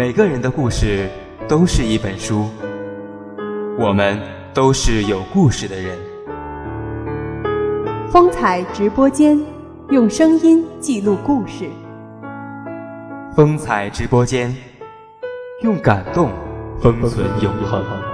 每个人的故事都是一本书，我们都是有故事的人。风采直播间，用声音记录故事。风采直播间，用感动封存永恒。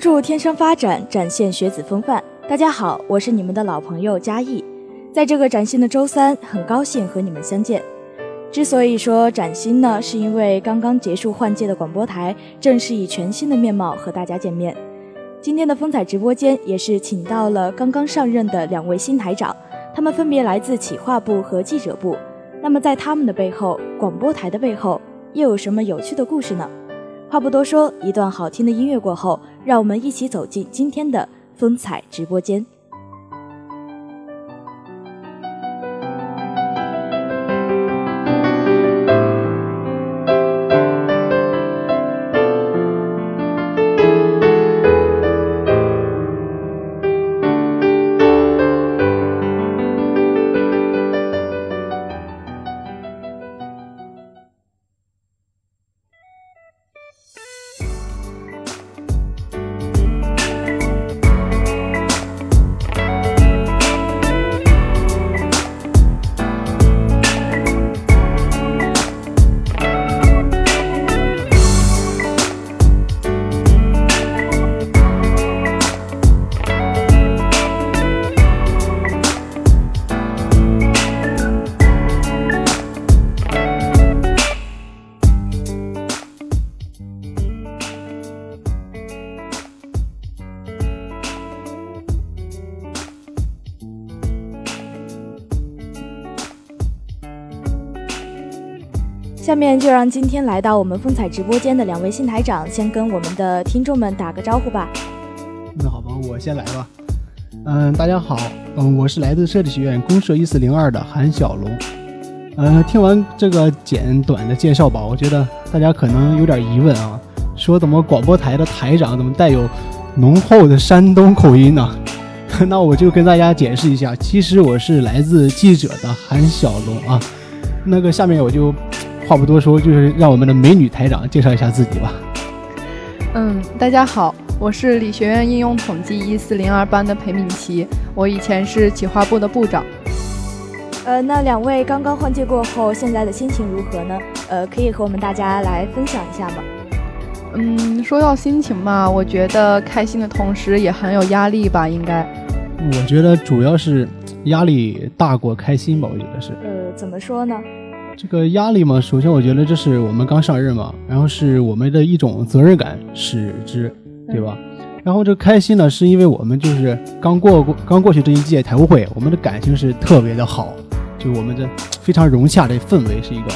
关注天生发展，展现学子风范。大家好，我是你们的老朋友嘉义。在这个崭新的周三，很高兴和你们相见。之所以说崭新呢，是因为刚刚结束换届的广播台，正是以全新的面貌和大家见面。今天的风采直播间也是请到了刚刚上任的两位新台长，他们分别来自企划部和记者部。那么在他们的背后，广播台的背后，又有什么有趣的故事呢？话不多说，一段好听的音乐过后，让我们一起走进今天的风采直播间。下面就让今天来到我们风采直播间的两位新台长先跟我们的听众们打个招呼吧。那好吧，我先来吧。嗯，大家好，嗯，我是来自设计学院公社一四零二的韩小龙。嗯，听完这个简短的介绍吧，我觉得大家可能有点疑问啊，说怎么广播台的台长怎么带有浓厚的山东口音呢？那我就跟大家解释一下，其实我是来自记者的韩小龙啊。那个下面我就话不多说，就是让我们的美女台长介绍一下自己吧。嗯，大家好，我是理学院应用统计一四零二班的裴敏琪，我以前是企划部的部长。呃，那两位刚刚换届过后，现在的心情如何呢？呃，可以和我们大家来分享一下吗？嗯，说到心情嘛，我觉得开心的同时也很有压力吧，应该。我觉得主要是压力大过开心吧，我觉得是。呃，怎么说呢？这个压力嘛，首先我觉得这是我们刚上任嘛，然后是我们的一种责任感使之，对吧？然后这开心呢，是因为我们就是刚过过刚过去这一届台务会，我们的感情是特别的好，就我们这非常融洽的氛围是一个。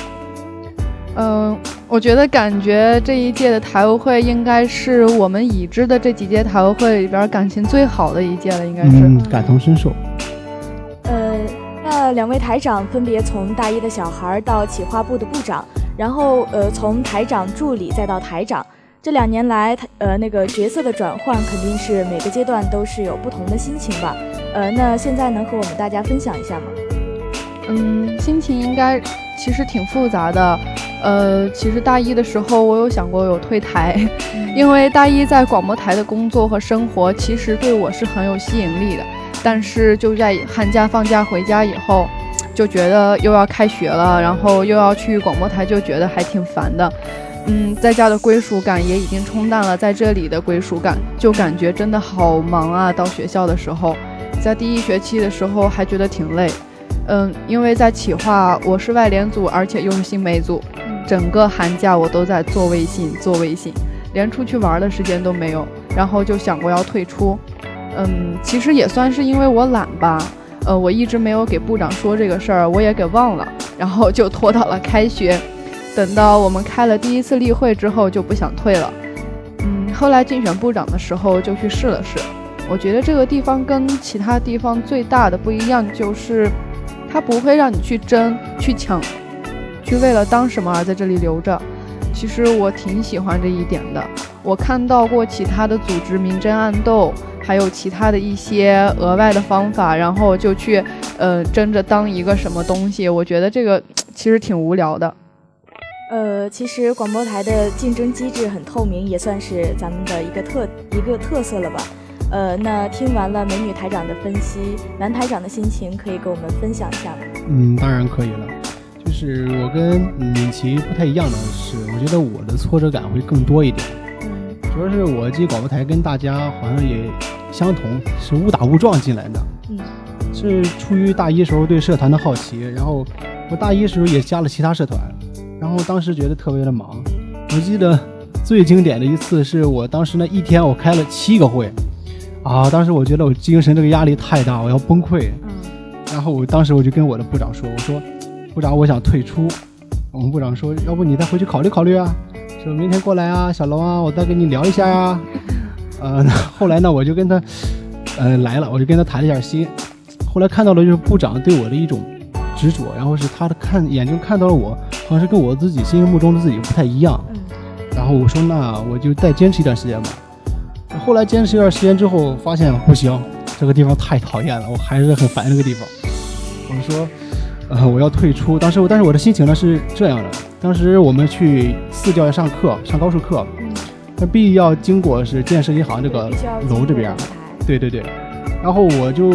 嗯，我觉得感觉这一届的台务会应该是我们已知的这几届台务会里边感情最好的一届了，应该是。嗯，感同身受。两位台长分别从大一的小孩到企划部的部长，然后呃从台长助理再到台长，这两年来，呃那个角色的转换肯定是每个阶段都是有不同的心情吧。呃，那现在能和我们大家分享一下吗？嗯，心情应该其实挺复杂的。呃，其实大一的时候我有想过有退台，因为大一在广播台的工作和生活其实对我是很有吸引力的。但是就在寒假放假回家以后，就觉得又要开学了，然后又要去广播台，就觉得还挺烦的。嗯，在家的归属感也已经冲淡了在这里的归属感，就感觉真的好忙啊。到学校的时候，在第一学期的时候还觉得挺累。嗯，因为在企划，我是外联组，而且又是新媒组。整个寒假我都在做微信，做微信，连出去玩的时间都没有。然后就想过要退出，嗯，其实也算是因为我懒吧。呃，我一直没有给部长说这个事儿，我也给忘了，然后就拖到了开学。等到我们开了第一次例会之后，就不想退了。嗯，后来竞选部长的时候就去试了试。我觉得这个地方跟其他地方最大的不一样就是，它不会让你去争、去抢。去为了当什么而在这里留着，其实我挺喜欢这一点的。我看到过其他的组织明争暗斗，还有其他的一些额外的方法，然后就去呃争着当一个什么东西。我觉得这个 其实挺无聊的。呃，其实广播台的竞争机制很透明，也算是咱们的一个特一个特色了吧。呃，那听完了美女台长的分析，男台长的心情可以跟我们分享一下吗？嗯，当然可以了。就是我跟敏琪不太一样的是，我觉得我的挫折感会更多一点。嗯，主要是我进广播台跟大家好像也相同，是误打误撞进来的。嗯，是出于大一时候对社团的好奇，然后我大一时候也加了其他社团，然后当时觉得特别的忙。我记得最经典的一次是我当时那一天我开了七个会，啊，当时我觉得我精神这个压力太大，我要崩溃。嗯，然后我当时我就跟我的部长说，我说。部长，我想退出。我们部长说：“要不你再回去考虑考虑啊？说明天过来啊，小龙啊，我再跟你聊一下呀。”呃，后来呢，我就跟他，呃，来了，我就跟他谈了一下心。后来看到了就是部长对我的一种执着，然后是他的看眼睛看到了我，好像是跟我自己心目中的自己不太一样。然后我说：“那我就再坚持一段时间吧。”后来坚持一段时间之后，发现不行，这个地方太讨厌了，我还是很烦这个地方。我说。呃，我要退出。当时我，但是我的心情呢是这样的。当时我们去四教要上课，上高数课，那必须要经过是建设银行这个楼这边。对对对。然后我就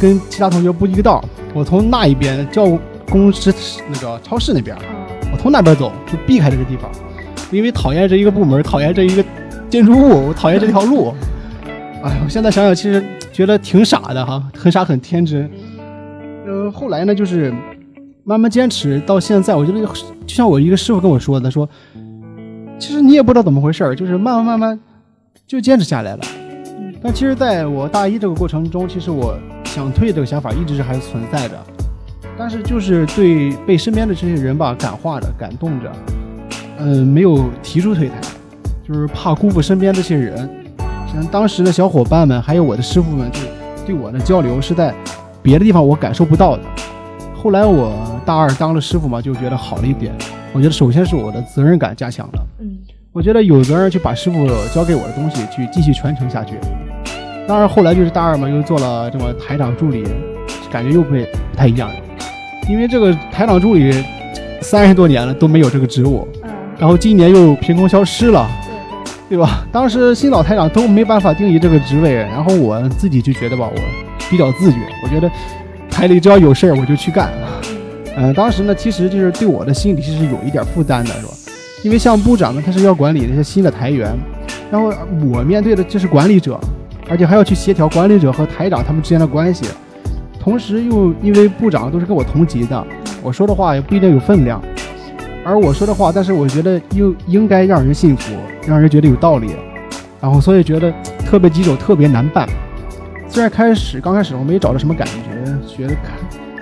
跟其他同学不一个道，我从那一边教公司那个超市那边，我从那边走，就避开这个地方，因为讨厌这一个部门，讨厌这一个建筑物，我讨厌这条路。哎，我现在想想，其实觉得挺傻的哈，很傻很天真。呃，后来呢，就是慢慢坚持到现在。我觉得就像我一个师傅跟我说的，说其实你也不知道怎么回事儿，就是慢慢慢慢就坚持下来了。但其实在我大一这个过程中，其实我想退这个想法一直是还存在着。但是就是对被身边的这些人吧感化着、感动着，嗯，没有提出退台，就是怕辜负身边这些人。像当时的小伙伴们，还有我的师傅们，就对我的交流是在别的地方我感受不到的。后来我大二当了师傅嘛，就觉得好了一点。我觉得首先是我的责任感加强了，嗯，我觉得有责任去把师傅教给我的东西去继续传承下去。当然后来就是大二嘛，又做了这么台长助理，感觉又不不太一样。因为这个台长助理三十多年了都没有这个职务，嗯，然后今年又凭空消失了，对对吧？当时新老台长都没办法定义这个职位，然后我自己就觉得吧，我比较自觉，我觉得台里只要有事儿我就去干，嗯，当时呢其实就是对我的心里其实有一点负担的，是吧？因为像部长呢，他是要管理那些新的台员，然后我面对的就是管理者，而且还要去协调管理者和台长他们之间的关系。同时又因为部长都是跟我同级的，我说的话也不一定有分量，而我说的话，但是我觉得又应该让人信服，让人觉得有道理，然后所以觉得特别棘手，特别难办。虽然开始刚开始我没找到什么感觉，觉得看，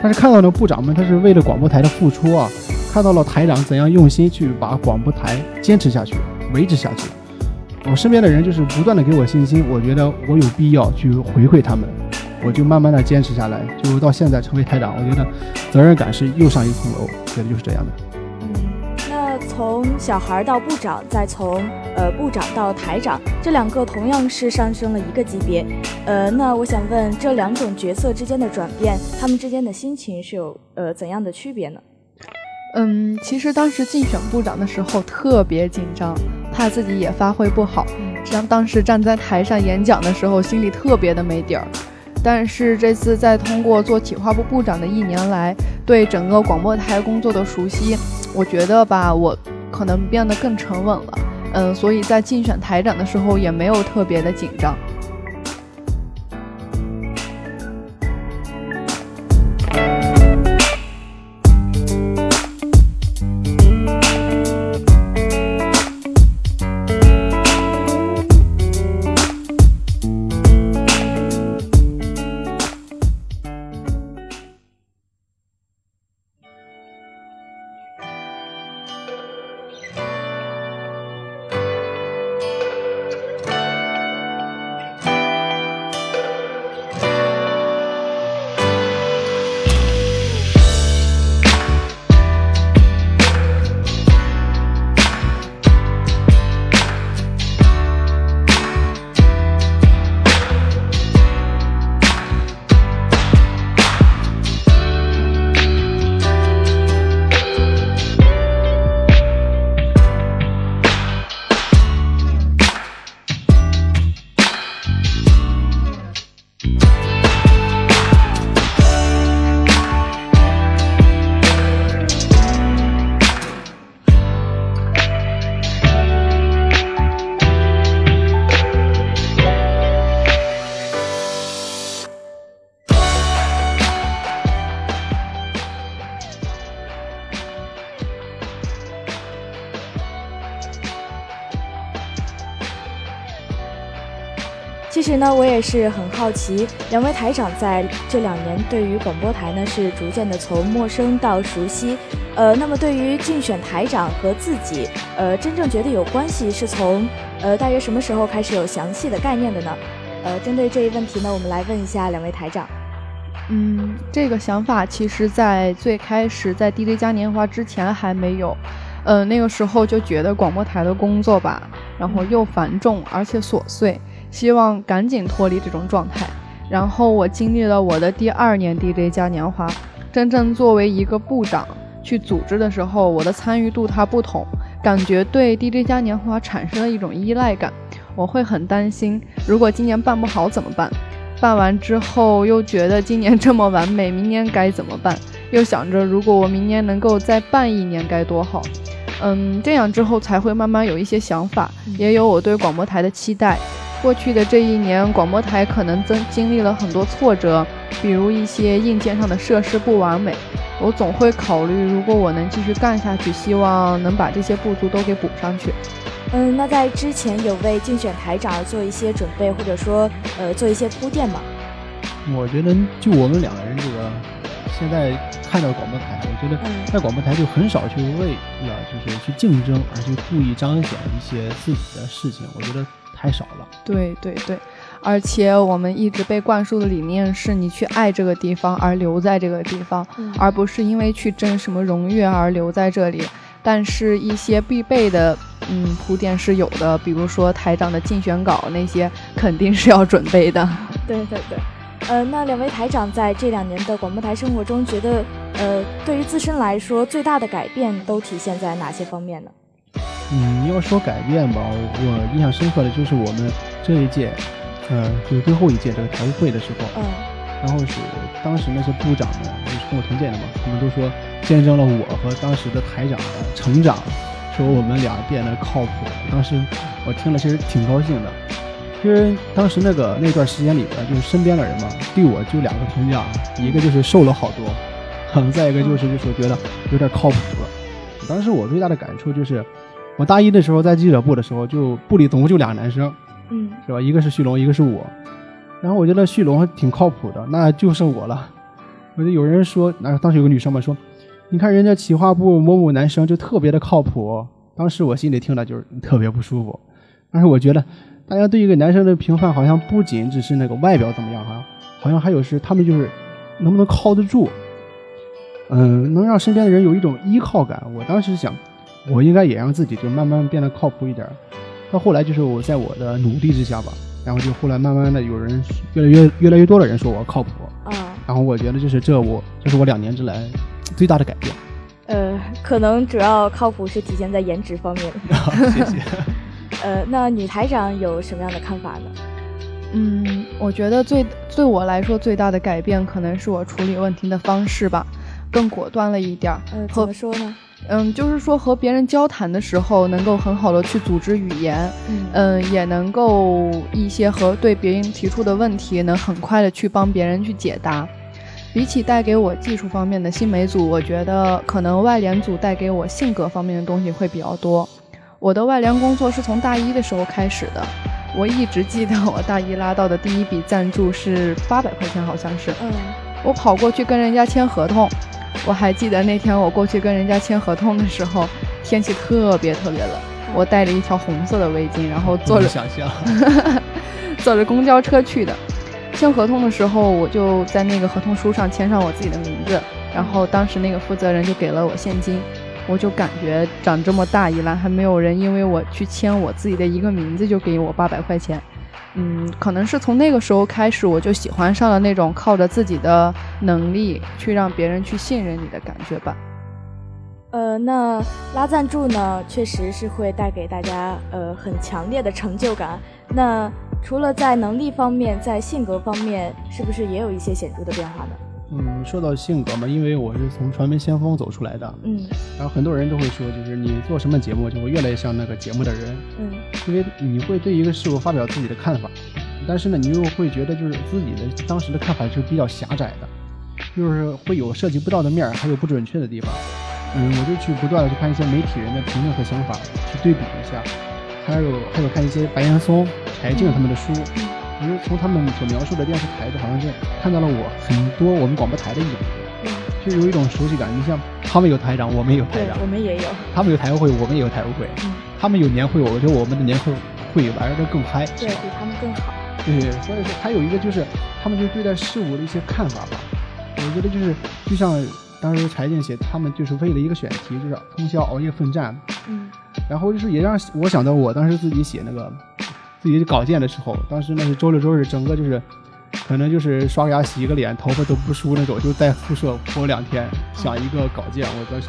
但是看到了部长们，他是为了广播台的付出啊，看到了台长怎样用心去把广播台坚持下去、维持下去，我身边的人就是不断的给我信心，我觉得我有必要去回馈他们。我就慢慢的坚持下来，就到现在成为台长。我觉得责任感是又上一层楼，觉得就是这样的。从小孩到部长，再从呃部长到台长，这两个同样是上升了一个级别。呃，那我想问，这两种角色之间的转变，他们之间的心情是有呃怎样的区别呢？嗯，其实当时竞选部长的时候特别紧张，怕自己也发挥不好。像当时站在台上演讲的时候，心里特别的没底儿。但是这次在通过做企划部部长的一年来，对整个广播台工作的熟悉，我觉得吧，我可能变得更沉稳了。嗯，所以在竞选台长的时候也没有特别的紧张。呢，我也是很好奇，两位台长在这两年对于广播台呢是逐渐的从陌生到熟悉。呃，那么对于竞选台长和自己，呃，真正觉得有关系是从呃大约什么时候开始有详细的概念的呢？呃，针对这一问题呢，我们来问一下两位台长。嗯，这个想法其实在最开始在 DJ 嘉年华之前还没有。呃，那个时候就觉得广播台的工作吧，然后又繁重而且琐碎。希望赶紧脱离这种状态。然后我经历了我的第二年 DJ 嘉年华，真正作为一个部长去组织的时候，我的参与度它不同，感觉对 DJ 嘉年华产生了一种依赖感。我会很担心，如果今年办不好怎么办？办完之后又觉得今年这么完美，明年该怎么办？又想着如果我明年能够再办一年该多好。嗯，这样之后才会慢慢有一些想法，也有我对广播台的期待。过去的这一年，广播台可能经经历了很多挫折，比如一些硬件上的设施不完美。我总会考虑，如果我能继续干下去，希望能把这些不足都给补上去。嗯，那在之前有为竞选台长做一些准备，或者说呃做一些铺垫吗？我觉得就我们两个人这个现在看到广播台，我觉得在广播台就很少去为了就是去竞争而去故意彰显一些自己的事情，我觉得太少了。对对对，而且我们一直被灌输的理念是你去爱这个地方而留在这个地方，而不是因为去争什么荣誉而留在这里。但是，一些必备的，嗯，铺垫是有的，比如说台长的竞选稿那些，肯定是要准备的。对对对，呃，那两位台长在这两年的广播台生活中，觉得，呃，对于自身来说，最大的改变都体现在哪些方面呢？嗯，要说改变吧，我印象深刻的就是我们这一届，呃，就是最后一届这个台务会的时候，嗯，然后是当时那些部长们，就是跟我同届的嘛，他们都说。见证了我和当时的台长的成长，说我们俩变得靠谱。当时我听了其实挺高兴的。因为当时那个那段时间里边，就是身边的人嘛，对我就两个评价，一个就是瘦了好多，再一个就是就是觉得有点靠谱了。当时我最大的感触就是，我大一的时候在记者部的时候，就部里总共就俩男生，嗯，是吧？一个是旭龙，一个是我。然后我觉得旭龙挺靠谱的，那就剩我了。我就有人说，那当时有个女生嘛说。你看人家企划部某某男生就特别的靠谱，当时我心里听了就是特别不舒服。但是我觉得，大家对一个男生的评判好像不仅只是那个外表怎么样哈，好像还有是他们就是能不能靠得住，嗯，能让身边的人有一种依靠感。我当时想，我应该也让自己就慢慢变得靠谱一点。到后来就是我在我的努力之下吧，然后就后来慢慢的有人越来越越来越多的人说我靠谱啊，然后我觉得就是这我这是我两年之来。最大的改变，呃，可能主要靠谱是体现在颜值方面。谢谢。呃，那女台长有什么样的看法呢？嗯，我觉得最对我来说最大的改变，可能是我处理问题的方式吧，更果断了一点儿。呃，怎么说呢？嗯，就是说和别人交谈的时候，能够很好的去组织语言，嗯，也能够一些和对别人提出的问题，能很快的去帮别人去解答。比起带给我技术方面的新媒组，我觉得可能外联组带给我性格方面的东西会比较多。我的外联工作是从大一的时候开始的，我一直记得我大一拉到的第一笔赞助是八百块钱，好像是。嗯。我跑过去跟人家签合同，我还记得那天我过去跟人家签合同的时候，天气特别特别冷，我带着一条红色的围巾，然后坐着想象，坐着公交车去的。签合同的时候，我就在那个合同书上签上我自己的名字，然后当时那个负责人就给了我现金，我就感觉长这么大以来还没有人因为我去签我自己的一个名字就给我八百块钱，嗯，可能是从那个时候开始，我就喜欢上了那种靠着自己的能力去让别人去信任你的感觉吧。呃，那拉赞助呢，确实是会带给大家呃很强烈的成就感。那除了在能力方面，在性格方面，是不是也有一些显著的变化呢？嗯，说到性格嘛，因为我是从传媒先锋走出来的，嗯，然后很多人都会说，就是你做什么节目，就会越来越像那个节目的人，嗯，因为你会对一个事物发表自己的看法，但是呢，你又会觉得就是自己的当时的看法是比较狭窄的，就是会有涉及不到的面儿，还有不准确的地方。嗯，我就去不断的去看一些媒体人的评论和想法，去对比一下，还有还有看一些白岩松、柴静他们的书，我就从他们所描述的电视台，就好像是看到了我很多我们广播台的影子，就有一种熟悉感。你像他们有台长，我们也有台长，我们也有；他们有台务会，我们也有台务会；他们有年会，我觉得我们的年会会玩的更嗨，对比他们更好。对，所以说还有一个就是他们就对待事物的一些看法吧，我觉得就是就像。当时柴静写，他们就是为了一个选题，就是通宵熬夜奋战。嗯，然后就是也让我想到，我当时自己写那个自己稿件的时候，当时那是周六周日，整个就是可能就是刷牙、洗个脸，头发都不梳那种，就在宿舍播两天，想一个稿件。我当时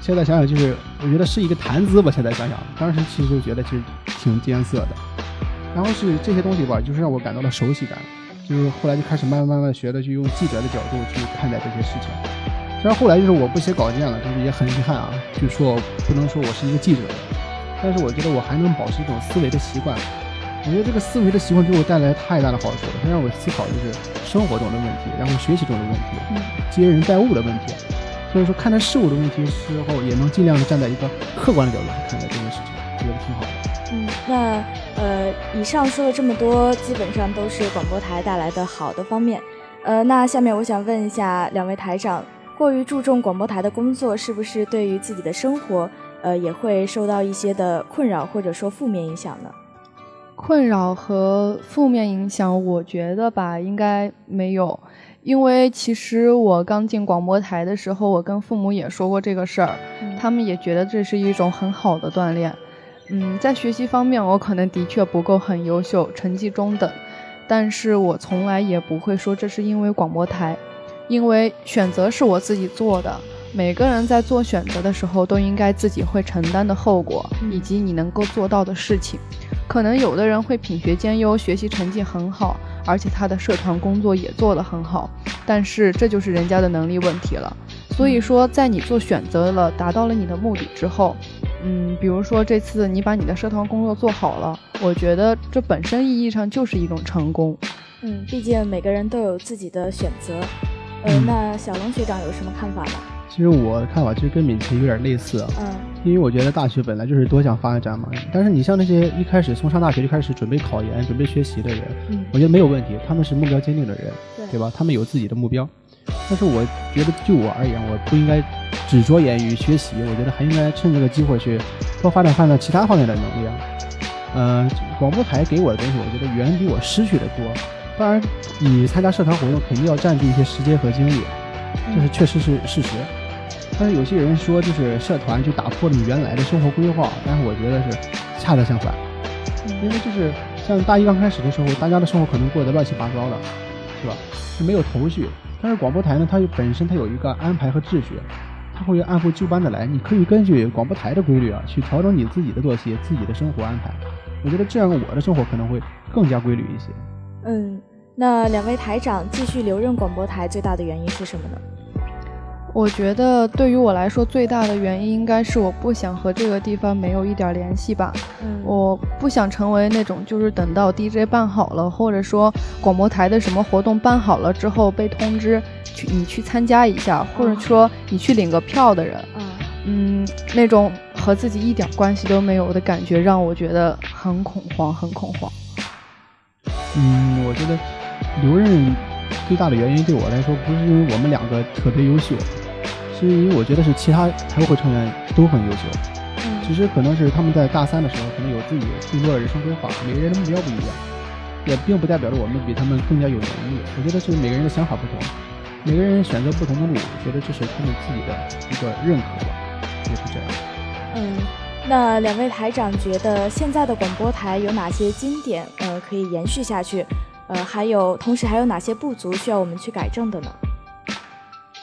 现在想想，就是我觉得是一个谈资吧。现在想想，当时其实就觉得其实挺艰涩的。然后是这些东西吧，就是让我感到了熟悉感，就是后来就开始慢慢慢慢学的，去用记者的角度去看待这些事情。虽然后来就是我不写稿件了，就是也很遗憾啊，就说不能说我是一个记者，但是我觉得我还能保持一种思维的习惯。我觉得这个思维的习惯给我带来太大的好处了，它让我思考就是生活中的问题，然后学习中的问题，接人待物的问题。所以说看待事物的问题时候，也能尽量的站在一个客观的角度去看待这件事情，我觉得挺好的。嗯，那呃，以上说了这么多，基本上都是广播台带来的好的方面。呃，那下面我想问一下两位台长，过于注重广播台的工作，是不是对于自己的生活，呃，也会受到一些的困扰或者说负面影响呢？困扰和负面影响，我觉得吧，应该没有，因为其实我刚进广播台的时候，我跟父母也说过这个事儿，他们也觉得这是一种很好的锻炼。嗯，在学习方面，我可能的确不够很优秀，成绩中等，但是我从来也不会说这是因为广播台，因为选择是我自己做的。每个人在做选择的时候，都应该自己会承担的后果，以及你能够做到的事情。可能有的人会品学兼优，学习成绩很好，而且他的社团工作也做得很好，但是这就是人家的能力问题了。所以说，在你做选择了，达到了你的目的之后，嗯，比如说这次你把你的社团工作做好了，我觉得这本身意义上就是一种成功。嗯，毕竟每个人都有自己的选择。呃，那小龙学长有什么看法吗？其实我的看法其实跟敏琪有点类似，嗯，因为我觉得大学本来就是多项发展嘛。但是你像那些一开始从上大学就开始准备考研、准备学习的人，嗯，我觉得没有问题，他们是目标坚定的人，对对吧？他们有自己的目标。但是我觉得就我而言，我不应该只着眼于学习，我觉得还应该趁这个机会去多发展发展其他方面的能力啊。嗯，广播台给我的东西，我觉得远比我失去的多。当然，你参加社团活动肯定要占据一些时间和精力，这是确实是事实。但是有些人说，就是社团就打破了你原来的生活规划，但是我觉得是恰恰相反，因为就是像大一刚开始的时候，大家的生活可能过得乱七八糟的，是吧？是没有头绪。但是广播台呢，它本身它有一个安排和秩序，它会按部就班的来，你可以根据广播台的规律啊，去调整你自己的作息、自己的生活安排。我觉得这样我的生活可能会更加规律一些。嗯。那两位台长继续留任广播台最大的原因是什么呢？我觉得对于我来说最大的原因应该是我不想和这个地方没有一点联系吧。嗯，我不想成为那种就是等到 DJ 办好了，或者说广播台的什么活动办好了之后被通知去你去参加一下，或者说你去领个票的人。嗯，那种和自己一点关系都没有的感觉让我觉得很恐慌，很恐慌。嗯，我觉得。留任最大的原因对我来说，不是因为我们两个特别优秀，是因为我觉得是其他台会成员都很优秀。嗯，其实可能是他们在大三的时候，可能有自己更多的人生规划，每个人的目标不一样，也并不代表着我们比他们更加有能力。我觉得是每个人的想法不同，每个人选择不同的路，我觉得这是他们自己的一个认可吧，也是这样。嗯，那两位台长觉得现在的广播台有哪些经典，呃，可以延续下去？呃，还有，同时还有哪些不足需要我们去改正的呢？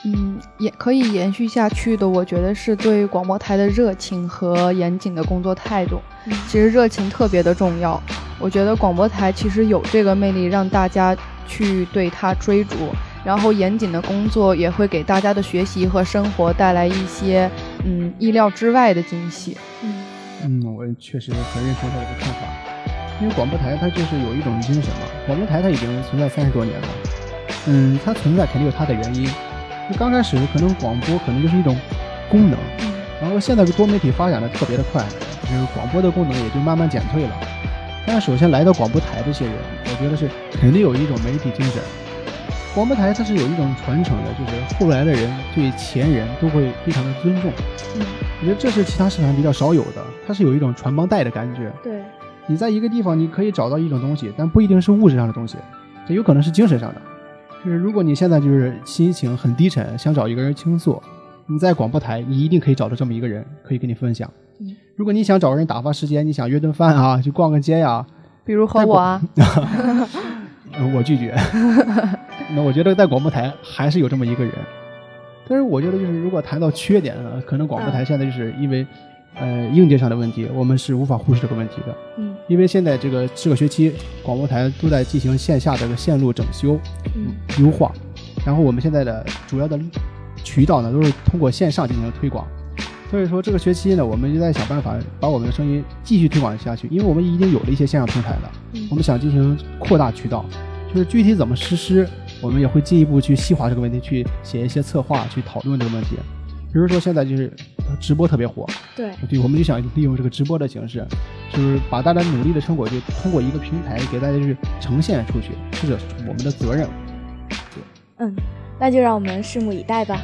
嗯，也可以延续下去的，我觉得是对广播台的热情和严谨的工作态度。其实热情特别的重要，我觉得广播台其实有这个魅力，让大家去对它追逐。然后严谨的工作也会给大家的学习和生活带来一些嗯意料之外的惊喜。嗯，嗯，我确实很认同这个看法。因为广播台它就是有一种精神嘛，广播台它已经存在三十多年了，嗯，它存在肯定有它的原因。就刚开始可能广播可能就是一种功能，然后现在多媒体发展的特别的快，就是广播的功能也就慢慢减退了。但是首先来到广播台这些人，我觉得是肯定有一种媒体精神。广播台它是有一种传承的，就是后来的人对前人都会非常的尊重。嗯，我觉得这是其他社团比较少有的，它是有一种传帮带的感觉。对。你在一个地方，你可以找到一种东西，但不一定是物质上的东西，这有可能是精神上的。就是如果你现在就是心情很低沉，想找一个人倾诉，你在广播台，你一定可以找到这么一个人，可以跟你分享。如果你想找个人打发时间，你想约顿饭啊，去逛个街呀，比如和我啊，我拒绝。那我觉得在广播台还是有这么一个人，但是我觉得就是如果谈到缺点呢，可能广播台现在就是因为。呃，硬件上的问题，我们是无法忽视这个问题的。嗯，因为现在这个这个学期，广播台都在进行线下的个线路整修、优化，然后我们现在的主要的渠道呢，都是通过线上进行推广。所以说这个学期呢，我们就在想办法把我们的声音继续推广下去，因为我们已经有了一些线上平台了，我们想进行扩大渠道，就是具体怎么实施，我们也会进一步去细化这个问题，去写一些策划，去讨论这个问题。比如说现在就是直播特别火，对，对，我们就想利用这个直播的形式，就是把大家努力的成果就通过一个平台给大家去呈现出去，这是我们的责任。对。嗯，那就让我们拭目以待吧。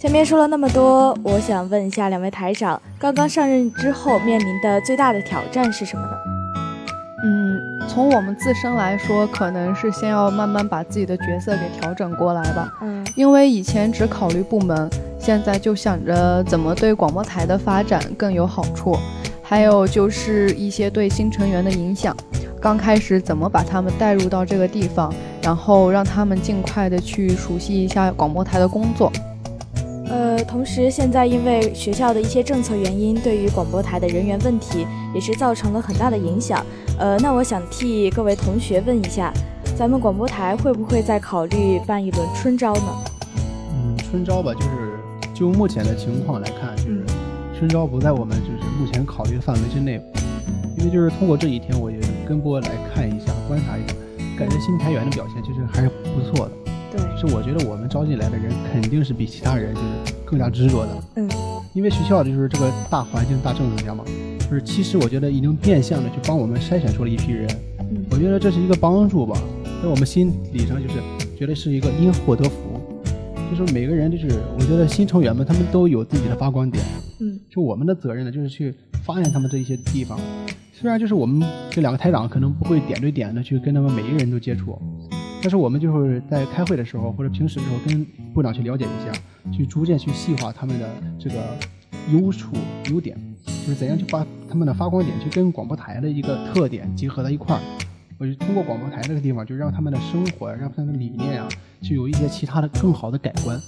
前面说了那么多，我想问一下两位台长，刚刚上任之后面临的最大的挑战是什么呢？嗯，从我们自身来说，可能是先要慢慢把自己的角色给调整过来吧。嗯，因为以前只考虑部门，现在就想着怎么对广播台的发展更有好处，还有就是一些对新成员的影响。刚开始怎么把他们带入到这个地方，然后让他们尽快的去熟悉一下广播台的工作。同时现在因为学校的一些政策原因，对于广播台的人员问题也是造成了很大的影响。呃，那我想替各位同学问一下，咱们广播台会不会再考虑办一轮春招呢？嗯，春招吧，就是就目前的情况来看，就是春招不在我们就是目前考虑范围之内。因为就是通过这几天，我也跟播来看一下、观察一下，感觉新台员的表现其实还是不错的。对，是我觉得我们招进来的人肯定是比其他人就是更加执着的。嗯，因为学校就是这个大环境、大正能量嘛，就是其实我觉得已经变相的去帮我们筛选出了一批人。嗯，我觉得这是一个帮助吧，在我们心理上就是觉得是一个因祸得福。就是每个人就是我觉得新成员们他们都有自己的发光点。嗯，就我们的责任呢，就是去发现他们这一些地方。虽然就是我们这两个台长可能不会点对点的去跟他们每一个人都接触。但是我们就是在开会的时候，或者平时的时候，跟部长去了解一下，去逐渐去细化他们的这个优处、优点，就是怎样去把他们的发光点去跟广播台的一个特点结合在一块儿。我就通过广播台这个地方，就让他们的生活，让他们的理念啊，就有一些其他的更好的改观。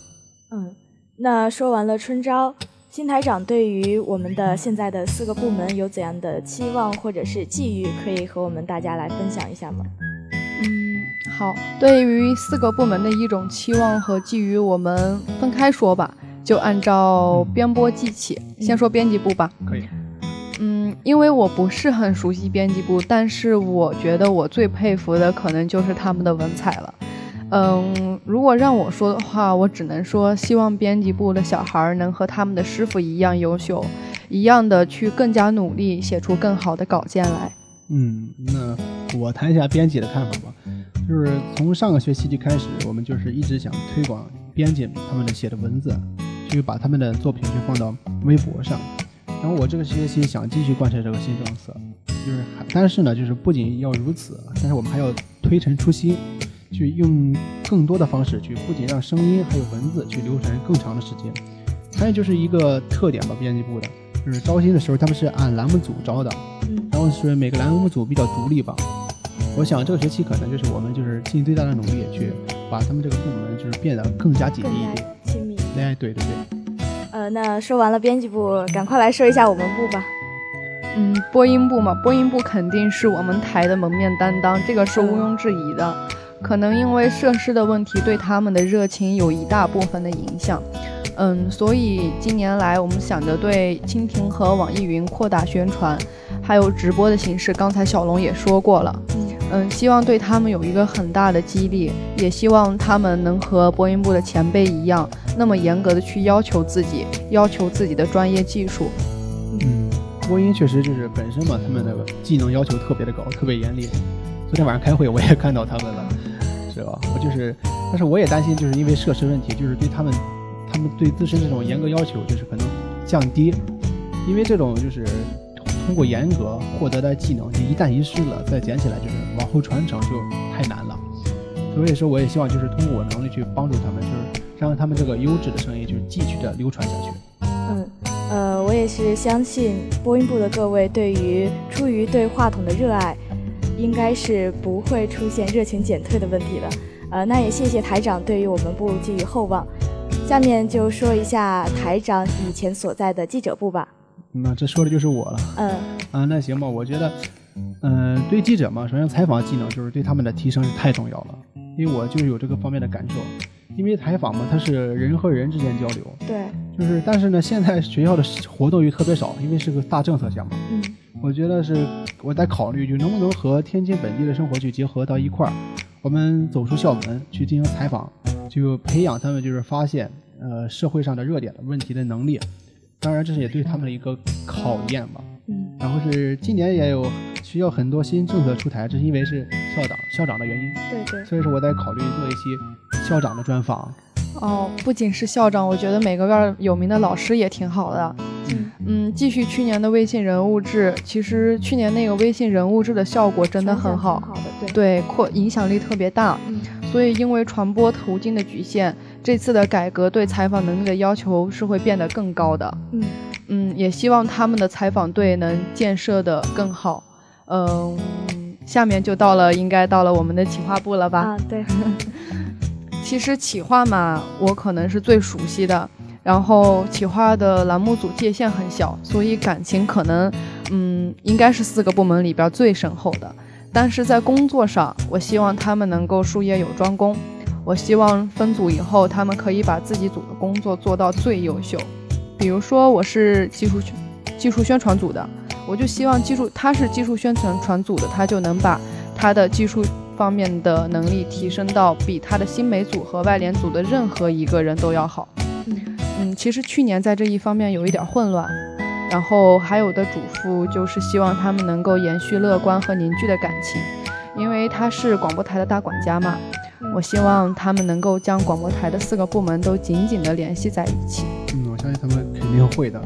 嗯，那说完了春招，新台长对于我们的现在的四个部门有怎样的期望或者是寄语，可以和我们大家来分享一下吗？好，对于四个部门的一种期望和寄予，我们分开说吧，就按照编播记起。先说编辑部吧。可以。嗯，因为我不是很熟悉编辑部，但是我觉得我最佩服的可能就是他们的文采了。嗯，如果让我说的话，我只能说希望编辑部的小孩能和他们的师傅一样优秀，一样的去更加努力，写出更好的稿件来。嗯，那我谈一下编辑的看法吧。就是从上个学期就开始，我们就是一直想推广编辑他们的写的文字，去把他们的作品去放到微博上。然后我这个学期想继续贯彻这个新政策，就是还但是呢，就是不仅要如此，但是我们还要推陈出新，去用更多的方式去，不仅让声音还有文字去流传更长的时间。还有就是一个特点吧，编辑部的，就是招新的时候他们是按栏目组招的，然后是每个栏目组比较独立吧。我想这个学期可能就是我们就是尽最大的努力去把他们这个部门就是变得更加紧密一点，亲密。哎，对对对。呃，那说完了编辑部，赶快来说一下我们部吧。嗯，播音部嘛，播音部肯定是我们台的门面担当，这个是毋庸置疑的。可能因为设施的问题，对他们的热情有一大部分的影响。嗯，所以近年来我们想着对蜻蜓和网易云扩大宣传，还有直播的形式。刚才小龙也说过了，嗯，希望对他们有一个很大的激励，也希望他们能和播音部的前辈一样，那么严格的去要求自己，要求自己的专业技术。嗯，播音确实就是本身嘛，他们那个技能要求特别的高，特别严厉。昨天晚上开会我也看到他们了，是吧？我就是，但是我也担心，就是因为设施问题，就是对他们。他们对自身这种严格要求就是可能降低，因为这种就是通过严格获得的技能，你一旦遗失了，再捡起来就是往后传承就太难了。所以说，我也希望就是通过我能力去帮助他们，就是让他们这个优质的声音就是继续的流传下去。嗯，呃，我也是相信播音部的各位对于出于对话筒的热爱，应该是不会出现热情减退的问题的。呃，那也谢谢台长对于我们部寄予厚望。下面就说一下台长以前所在的记者部吧。那这说的就是我了。嗯。啊，那行吧。我觉得，嗯，对记者嘛，首先采访技能就是对他们的提升是太重要了。因为我就有这个方面的感受。因为采访嘛，它是人和人之间交流。对。就是，但是呢，现在学校的活动又特别少，因为是个大政策项目。嗯。我觉得是，我在考虑，就能不能和天津本地的生活去结合到一块儿。我们走出校门去进行采访。就培养他们就是发现呃社会上的热点的问题的能力，当然这是也对他们的一个考验吧。嗯。然后是今年也有需要很多新政策出台，这是因为是校长校长的原因。对对。所以说我在考虑做一期校长的专访。哦，不仅是校长，我觉得每个院有名的老师也挺好的。嗯嗯，继续去年的微信人物志，其实去年那个微信人物志的效果真的很好。好的，对。对，扩影响力特别大。嗯。所以，因为传播途径的局限，这次的改革对采访能力的要求是会变得更高的。嗯嗯，也希望他们的采访队能建设的更好。嗯，下面就到了，应该到了我们的企划部了吧？啊，对。其实企划嘛，我可能是最熟悉的。然后企划的栏目组界限很小，所以感情可能，嗯，应该是四个部门里边最深厚的。但是在工作上，我希望他们能够术业有专攻。我希望分组以后，他们可以把自己组的工作做到最优秀。比如说，我是技术宣技术宣传组的，我就希望技术他是技术宣传传组的，他就能把他的技术方面的能力提升到比他的新媒组和外联组的任何一个人都要好。嗯，其实去年在这一方面有一点混乱。然后还有的嘱咐就是希望他们能够延续乐观和凝聚的感情，因为他是广播台的大管家嘛。我希望他们能够将广播台的四个部门都紧紧的联系在一起。嗯，我相信他们肯定会的。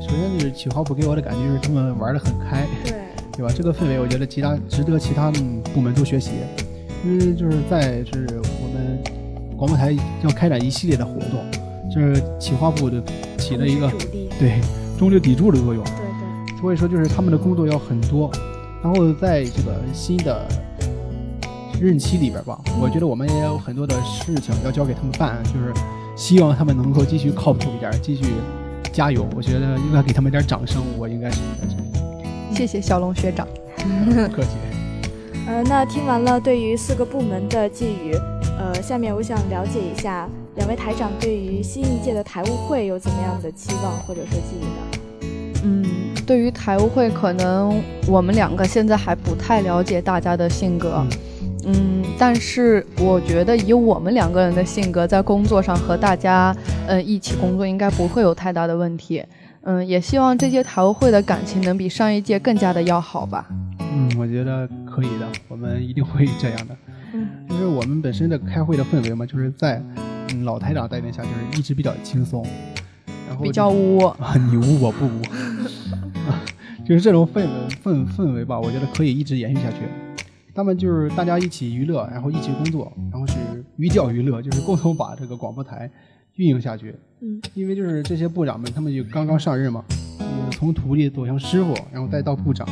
首先就是企划部给我的感觉就是他们玩的很开，对，对吧？这个氛围我觉得其他值得其他部门都学习，因为就是在就是我们广播台要开展一系列的活动，就是企划部的起了一个对。中流砥柱的作用，对对，所以说就是他们的工作要很多，然后在这个新的任期里边吧，我觉得我们也有很多的事情要交给他们办，就是希望他们能够继续靠谱一点，继续加油。我觉得应该给他们点掌声，我应该是。谢谢小龙学长，客气。呃，那听完了对于四个部门的寄语，呃，下面我想了解一下。两位台长对于新一届的台务会有怎么样的期望或者说寄语呢？嗯，对于台务会，可能我们两个现在还不太了解大家的性格，嗯，但是我觉得以我们两个人的性格，在工作上和大家嗯一起工作，应该不会有太大的问题。嗯，也希望这届台务会的感情能比上一届更加的要好吧。嗯，我觉得可以的，我们一定会这样的。嗯，就是我们本身的开会的氛围嘛，就是在。嗯，老台长带领下就是一直比较轻松，然后比较污 啊，你污我不污，就是这种氛围氛氛围吧，我觉得可以一直延续下去。他们就是大家一起娱乐，然后一起工作，然后是寓教于乐，就是共同把这个广播台运营下去。嗯，因为就是这些部长们，他们就刚刚上任嘛，从徒弟走向师傅，然后再到部长，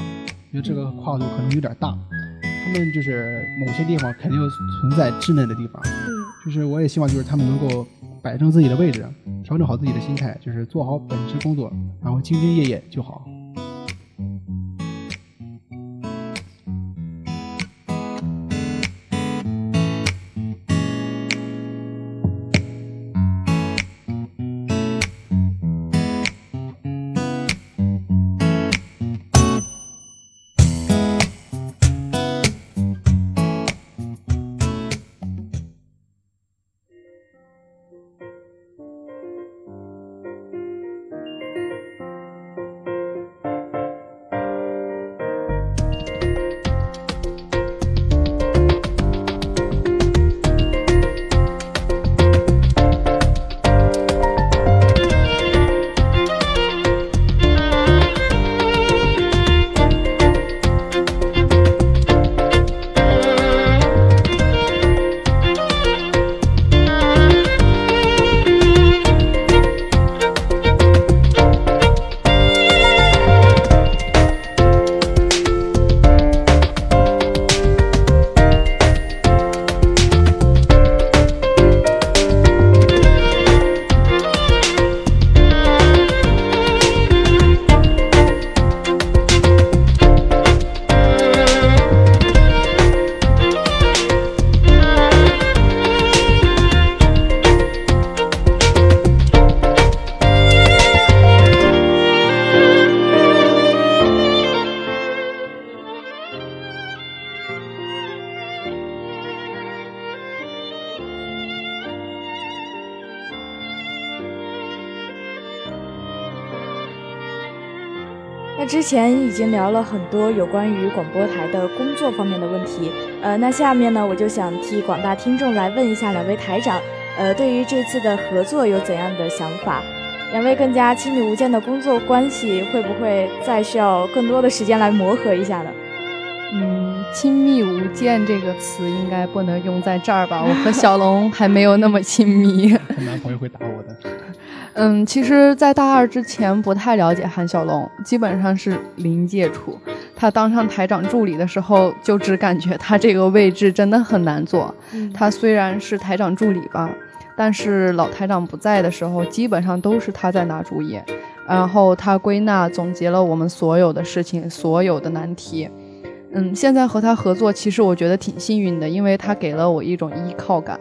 觉得这个跨度可能有点大。他们就是某些地方肯定存在稚嫩的地方。就是我也希望，就是他们能够摆正自己的位置，调整好自己的心态，就是做好本职工作，然后兢兢业业就好。前已经聊了很多有关于广播台的工作方面的问题，呃，那下面呢，我就想替广大听众来问一下两位台长，呃，对于这次的合作有怎样的想法？两位更加亲密无间的工作关系，会不会再需要更多的时间来磨合一下呢？嗯，亲密无间这个词应该不能用在这儿吧？我和小龙还没有那么亲密。我男朋友会打我的。嗯，其实，在大二之前不太了解韩小龙，基本上是零接触。他当上台长助理的时候，就只感觉他这个位置真的很难做。他虽然是台长助理吧，但是老台长不在的时候，基本上都是他在拿主意，然后他归纳总结了我们所有的事情，所有的难题。嗯，现在和他合作，其实我觉得挺幸运的，因为他给了我一种依靠感。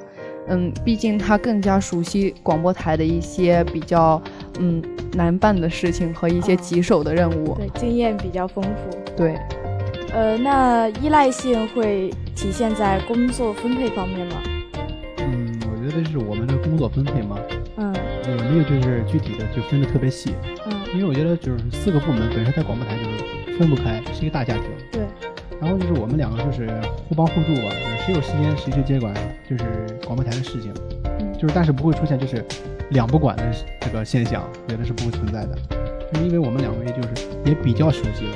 嗯，毕竟他更加熟悉广播台的一些比较嗯难办的事情和一些棘手的任务，对，经验比较丰富。对，呃，那依赖性会体现在工作分配方面吗？嗯，我觉得是我们的工作分配嘛。嗯，也没有就是具体的就分的特别细？嗯，因为我觉得就是四个部门本身在广播台就是分不开，是一个大家庭。对。然后就是我们两个就是互帮互助吧，就是谁有时间谁去接管就是广播台的事情，就是但是不会出现就是两不管的这个现象，觉得是不会存在的，就是因为我们两位就是也比较熟悉了，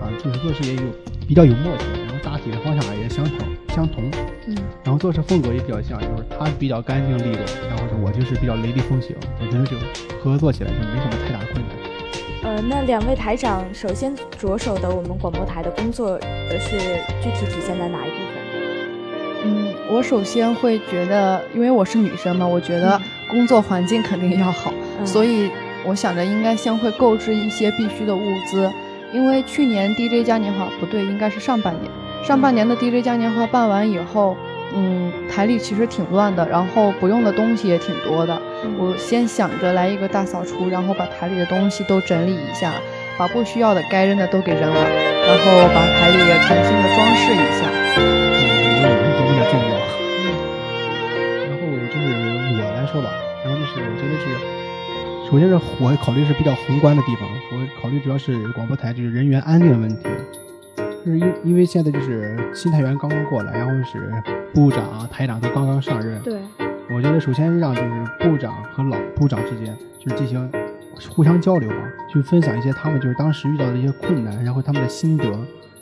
啊，就是做事也有比较有默契，然后大体的方向也相同相同，嗯，然后做事风格也比较像，就是他比较干净利落，然后是我就是比较雷厉风行，我觉得就合作起来就没什么太大的困难。呃，那两位台长首先着手的我们广播台的工作，呃，是具体体现在哪一部分？嗯，我首先会觉得，因为我是女生嘛，我觉得工作环境肯定要好，所以我想着应该先会购置一些必须的物资。因为去年 DJ 嘉年华不对，应该是上半年，上半年的 DJ 嘉年华办完以后。嗯，台里其实挺乱的，然后不用的东西也挺多的。我先想着来一个大扫除，然后把台里的东西都整理一下，把不需要的、该扔的都给扔了，然后把台里也重新的装饰一下。嗯，人多么的重要。嗯。然后就是我来说吧，然后就是我觉得是，首先是我考虑是比较宏观的地方，我考虑主要是广播台就是人员安定问题。就是因因为现在就是新台员刚刚过来，然后是部长、台长都刚刚上任。对，我觉得首先让就是部长和老部长之间就是进行互相交流嘛，去分享一些他们就是当时遇到的一些困难，然后他们的心得，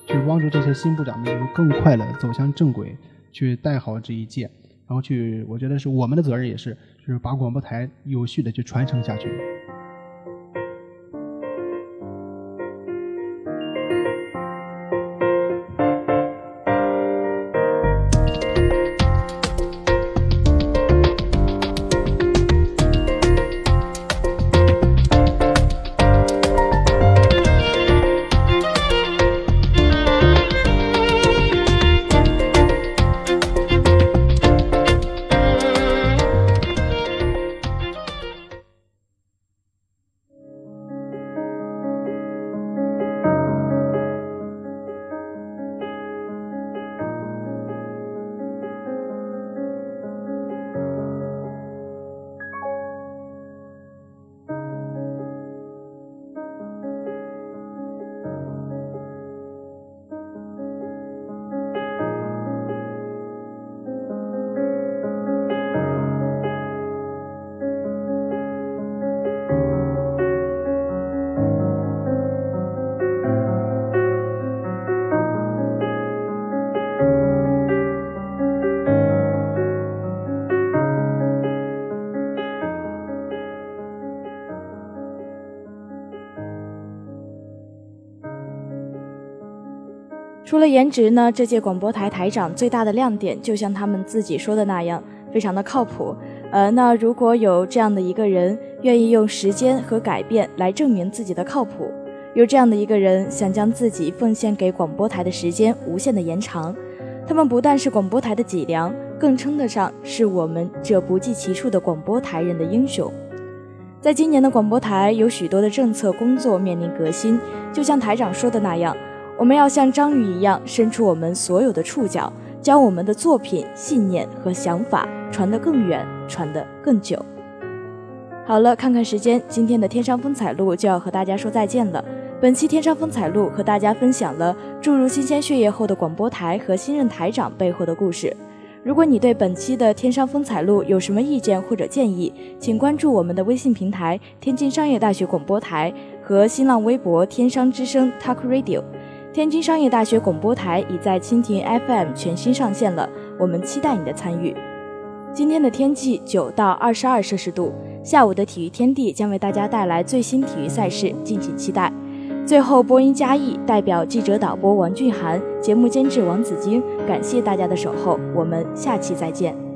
去帮助这些新部长们就是更快的走向正轨，去带好这一届，然后去我觉得是我们的责任也是，就是把广播台有序的去传承下去。除了颜值呢，这届广播台台长最大的亮点，就像他们自己说的那样，非常的靠谱。呃，那如果有这样的一个人，愿意用时间和改变来证明自己的靠谱，有这样的一个人想将自己奉献给广播台的时间无限的延长，他们不但是广播台的脊梁，更称得上是我们这不计其数的广播台人的英雄。在今年的广播台，有许多的政策工作面临革新，就像台长说的那样。我们要像章鱼一样伸出我们所有的触角，将我们的作品、信念和想法传得更远，传得更久。好了，看看时间，今天的天上风采录就要和大家说再见了。本期《天上风采录》和大家分享了注入新鲜血液后的广播台和新任台长背后的故事。如果你对本期的《天上风采录》有什么意见或者建议，请关注我们的微信平台“天津商业大学广播台”和新浪微博“天商之声 Talk Radio”。天津商业大学广播台已在蜻蜓 FM 全新上线了，我们期待你的参与。今天的天气九到二十二摄氏度，下午的体育天地将为大家带来最新体育赛事，敬请期待。最后，播音嘉义代表记者导播王俊涵，节目监制王子晶，感谢大家的守候，我们下期再见。